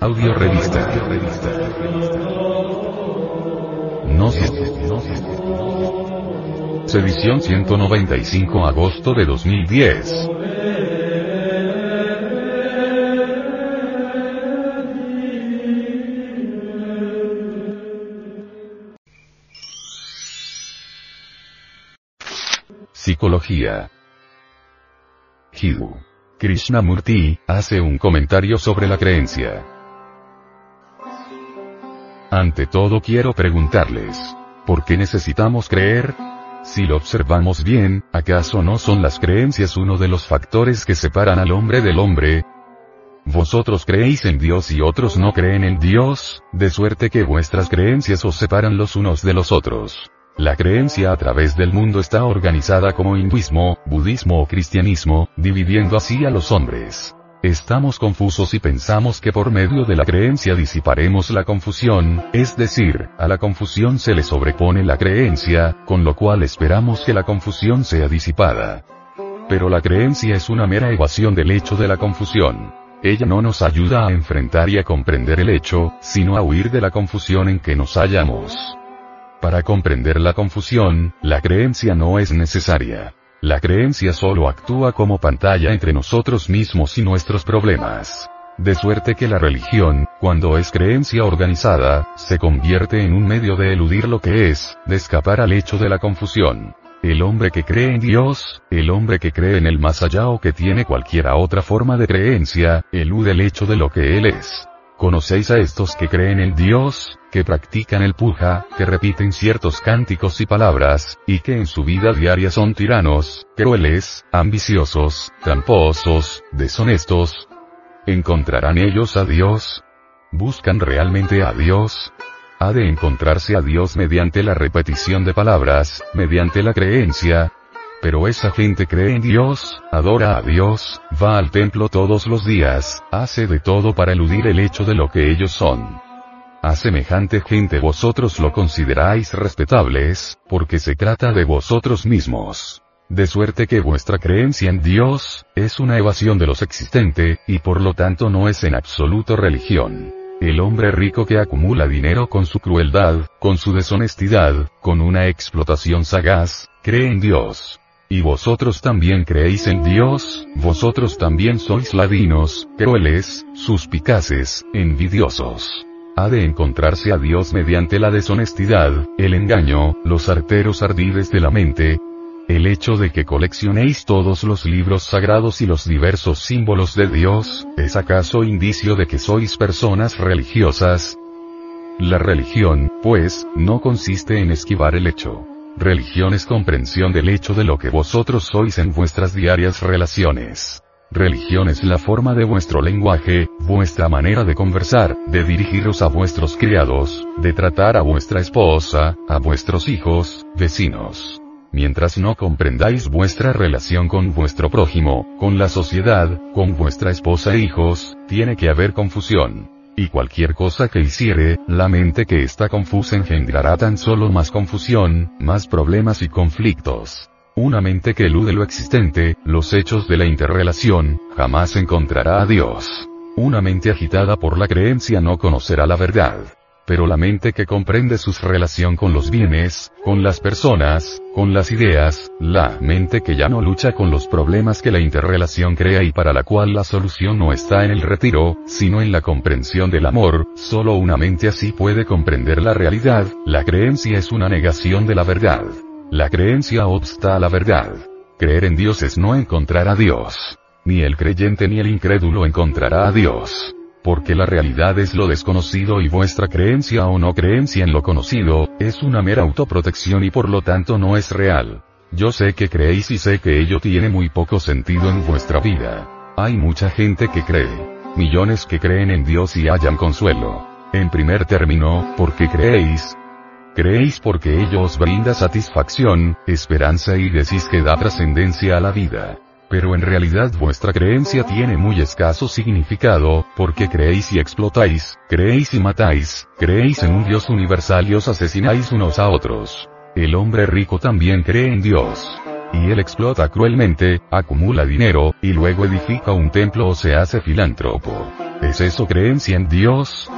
Audio revista. Gnosis. Edición 195 agosto de 2010. Psicología. Krishnamurti, hace un comentario sobre la creencia. Ante todo quiero preguntarles, ¿por qué necesitamos creer? Si lo observamos bien, ¿acaso no son las creencias uno de los factores que separan al hombre del hombre? Vosotros creéis en Dios y otros no creen en Dios, de suerte que vuestras creencias os separan los unos de los otros. La creencia a través del mundo está organizada como hinduismo, budismo o cristianismo, dividiendo así a los hombres. Estamos confusos y pensamos que por medio de la creencia disiparemos la confusión, es decir, a la confusión se le sobrepone la creencia, con lo cual esperamos que la confusión sea disipada. Pero la creencia es una mera evasión del hecho de la confusión. Ella no nos ayuda a enfrentar y a comprender el hecho, sino a huir de la confusión en que nos hallamos. Para comprender la confusión, la creencia no es necesaria. La creencia solo actúa como pantalla entre nosotros mismos y nuestros problemas. De suerte que la religión, cuando es creencia organizada, se convierte en un medio de eludir lo que es, de escapar al hecho de la confusión. El hombre que cree en Dios, el hombre que cree en el más allá o que tiene cualquiera otra forma de creencia, elude el hecho de lo que él es. ¿Conocéis a estos que creen en Dios, que practican el puja, que repiten ciertos cánticos y palabras, y que en su vida diaria son tiranos, crueles, ambiciosos, tramposos, deshonestos? ¿Encontrarán ellos a Dios? ¿Buscan realmente a Dios? Ha de encontrarse a Dios mediante la repetición de palabras, mediante la creencia, pero esa gente cree en Dios, adora a Dios, va al templo todos los días, hace de todo para eludir el hecho de lo que ellos son. A semejante gente vosotros lo consideráis respetables, porque se trata de vosotros mismos. De suerte que vuestra creencia en Dios, es una evasión de los existente, y por lo tanto no es en absoluto religión. El hombre rico que acumula dinero con su crueldad, con su deshonestidad, con una explotación sagaz, cree en Dios. Y vosotros también creéis en Dios, vosotros también sois ladinos, crueles, suspicaces, envidiosos. Ha de encontrarse a Dios mediante la deshonestidad, el engaño, los arteros ardides de la mente, el hecho de que coleccionéis todos los libros sagrados y los diversos símbolos de Dios, ¿es acaso indicio de que sois personas religiosas? La religión, pues, no consiste en esquivar el hecho. Religión es comprensión del hecho de lo que vosotros sois en vuestras diarias relaciones. Religión es la forma de vuestro lenguaje, vuestra manera de conversar, de dirigiros a vuestros criados, de tratar a vuestra esposa, a vuestros hijos, vecinos. Mientras no comprendáis vuestra relación con vuestro prójimo, con la sociedad, con vuestra esposa e hijos, tiene que haber confusión. Y cualquier cosa que hiciere, la mente que está confusa engendrará tan solo más confusión, más problemas y conflictos. Una mente que elude lo existente, los hechos de la interrelación, jamás encontrará a Dios. Una mente agitada por la creencia no conocerá la verdad pero la mente que comprende su relación con los bienes, con las personas, con las ideas, la mente que ya no lucha con los problemas que la interrelación crea y para la cual la solución no está en el retiro, sino en la comprensión del amor, solo una mente así puede comprender la realidad, la creencia es una negación de la verdad. La creencia obsta a la verdad. Creer en Dios es no encontrar a Dios. Ni el creyente ni el incrédulo encontrará a Dios porque la realidad es lo desconocido y vuestra creencia o no creencia en lo conocido, es una mera autoprotección y por lo tanto no es real. Yo sé que creéis y sé que ello tiene muy poco sentido en vuestra vida. Hay mucha gente que cree. Millones que creen en Dios y hallan consuelo. En primer término, ¿por qué creéis? Creéis porque ello os brinda satisfacción, esperanza y decís que da trascendencia a la vida pero en realidad vuestra creencia tiene muy escaso significado, porque creéis y explotáis, creéis y matáis, creéis en un Dios universal y os asesináis unos a otros. El hombre rico también cree en Dios. y él explota cruelmente, acumula dinero, y luego edifica un templo o se hace filántropo. ¿Es eso creencia en Dios?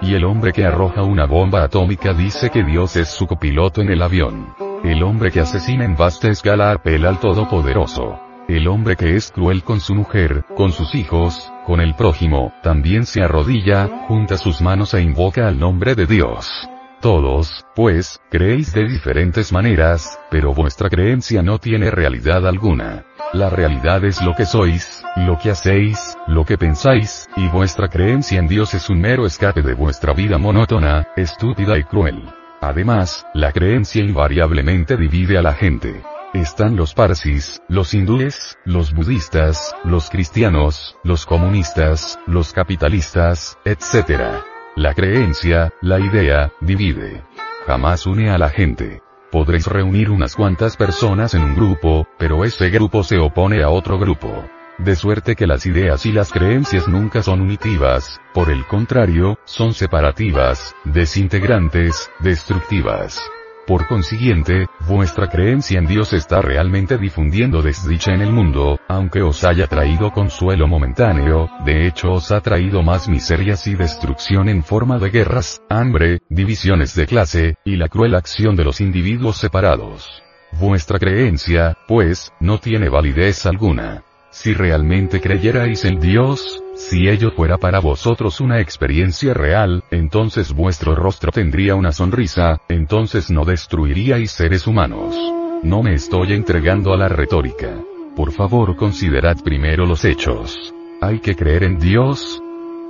Y el hombre que arroja una bomba atómica dice que Dios es su copiloto en el avión. El hombre que asesina en vasta escala apela al Todopoderoso. El hombre que es cruel con su mujer, con sus hijos, con el prójimo, también se arrodilla, junta sus manos e invoca al nombre de Dios. Todos, pues, creéis de diferentes maneras, pero vuestra creencia no tiene realidad alguna. La realidad es lo que sois, lo que hacéis, lo que pensáis, y vuestra creencia en Dios es un mero escape de vuestra vida monótona, estúpida y cruel. Además, la creencia invariablemente divide a la gente. Están los parsis, los hindúes, los budistas, los cristianos, los comunistas, los capitalistas, etc. La creencia, la idea, divide. Jamás une a la gente. Podréis reunir unas cuantas personas en un grupo, pero ese grupo se opone a otro grupo. De suerte que las ideas y las creencias nunca son unitivas, por el contrario, son separativas, desintegrantes, destructivas. Por consiguiente, vuestra creencia en Dios está realmente difundiendo desdicha en el mundo, aunque os haya traído consuelo momentáneo, de hecho os ha traído más miserias y destrucción en forma de guerras, hambre, divisiones de clase, y la cruel acción de los individuos separados. Vuestra creencia, pues, no tiene validez alguna. Si realmente creyerais en Dios, si ello fuera para vosotros una experiencia real, entonces vuestro rostro tendría una sonrisa, entonces no destruiríais seres humanos. No me estoy entregando a la retórica. Por favor considerad primero los hechos. ¿Hay que creer en Dios?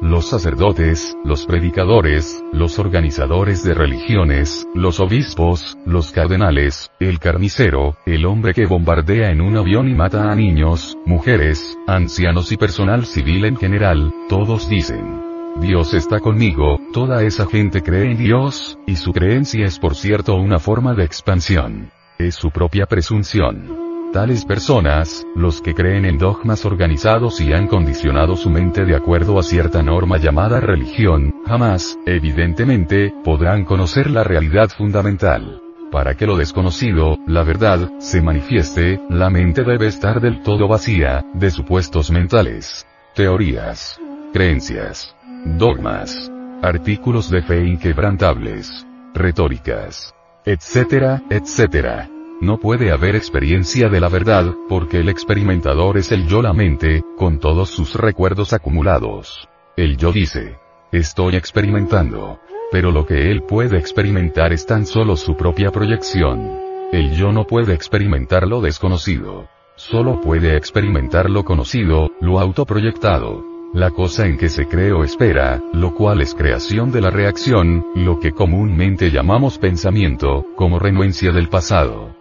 Los sacerdotes, los predicadores, los organizadores de religiones, los obispos, los cardenales, el carnicero, el hombre que bombardea en un avión y mata a niños, mujeres, ancianos y personal civil en general, todos dicen, Dios está conmigo, toda esa gente cree en Dios, y su creencia es por cierto una forma de expansión. Es su propia presunción. Tales personas, los que creen en dogmas organizados y han condicionado su mente de acuerdo a cierta norma llamada religión, jamás, evidentemente, podrán conocer la realidad fundamental. Para que lo desconocido, la verdad, se manifieste, la mente debe estar del todo vacía, de supuestos mentales, teorías, creencias, dogmas, artículos de fe inquebrantables, retóricas, etcétera, etcétera. No puede haber experiencia de la verdad, porque el experimentador es el yo la mente, con todos sus recuerdos acumulados. El yo dice, estoy experimentando. Pero lo que él puede experimentar es tan solo su propia proyección. El yo no puede experimentar lo desconocido. Solo puede experimentar lo conocido, lo autoproyectado. La cosa en que se cree o espera, lo cual es creación de la reacción, lo que comúnmente llamamos pensamiento, como renuencia del pasado.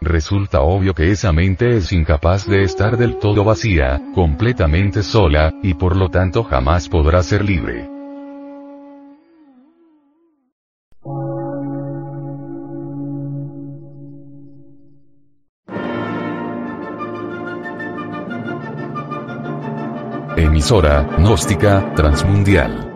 Resulta obvio que esa mente es incapaz de estar del todo vacía, completamente sola, y por lo tanto jamás podrá ser libre. Emisora, gnóstica, transmundial